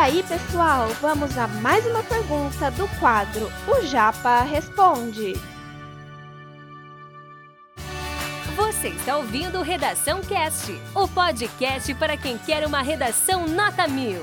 aí, pessoal, vamos a mais uma pergunta do quadro O Japa Responde. Você está ouvindo Redação Cast, o podcast para quem quer uma redação nota mil.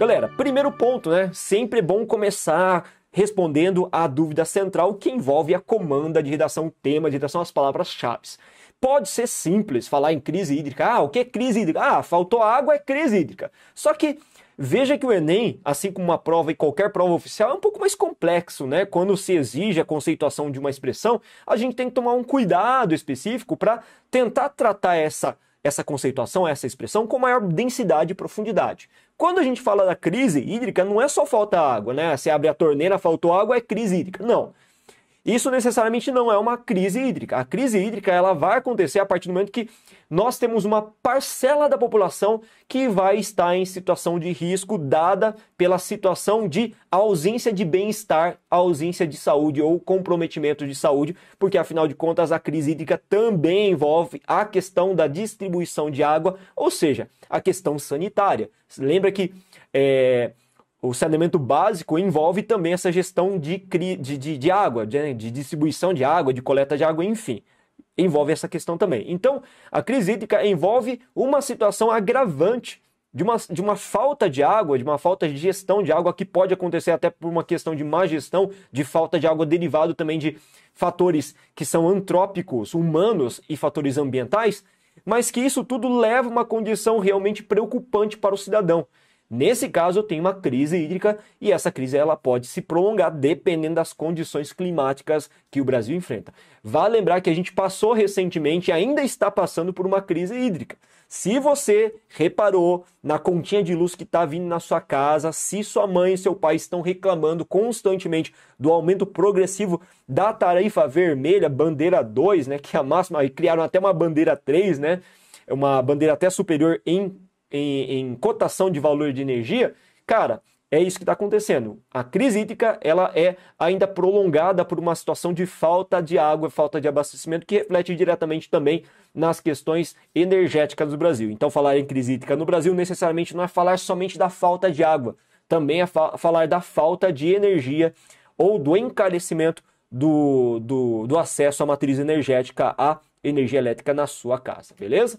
Galera, primeiro ponto, né? Sempre é bom começar respondendo à dúvida central que envolve a comanda de redação, tema de redação, as palavras-chave. Pode ser simples falar em crise hídrica. Ah, o que é crise hídrica? Ah, faltou água é crise hídrica. Só que veja que o Enem, assim como uma prova e qualquer prova oficial, é um pouco mais complexo, né? Quando se exige a conceituação de uma expressão, a gente tem que tomar um cuidado específico para tentar tratar essa essa conceituação, essa expressão com maior densidade e profundidade. Quando a gente fala da crise hídrica, não é só falta água, né? Se abre a torneira, faltou água, é crise hídrica. Não. Isso necessariamente não é uma crise hídrica. A crise hídrica ela vai acontecer a partir do momento que nós temos uma parcela da população que vai estar em situação de risco dada pela situação de ausência de bem-estar, ausência de saúde ou comprometimento de saúde, porque afinal de contas a crise hídrica também envolve a questão da distribuição de água, ou seja, a questão sanitária. Lembra que é, o saneamento básico envolve também essa gestão de, de, de, de água, de, de, distribuição de água, de coleta de água, enfim. Envolve essa questão também. Então, a crise hídrica envolve uma situação agravante de uma, de uma falta de água, de uma falta de gestão de água, que pode acontecer até por uma questão de má gestão, de falta de água derivado também de fatores que são antrópicos, humanos e fatores ambientais, mas que isso tudo leva a uma condição realmente preocupante para o cidadão. Nesse caso, tem uma crise hídrica e essa crise ela pode se prolongar dependendo das condições climáticas que o Brasil enfrenta. Vale lembrar que a gente passou recentemente e ainda está passando por uma crise hídrica. Se você reparou na continha de luz que está vindo na sua casa, se sua mãe e seu pai estão reclamando constantemente do aumento progressivo da tarifa vermelha, bandeira 2, né, que é a máxima, e criaram até uma bandeira 3, né, uma bandeira até superior em em, em cotação de valor de energia, cara, é isso que está acontecendo. A crise hídrica ela é ainda prolongada por uma situação de falta de água, falta de abastecimento, que reflete diretamente também nas questões energéticas do Brasil. Então, falar em crise hídrica no Brasil necessariamente não é falar somente da falta de água, também é fa falar da falta de energia ou do encarecimento do, do, do acesso à matriz energética, à energia elétrica na sua casa, beleza?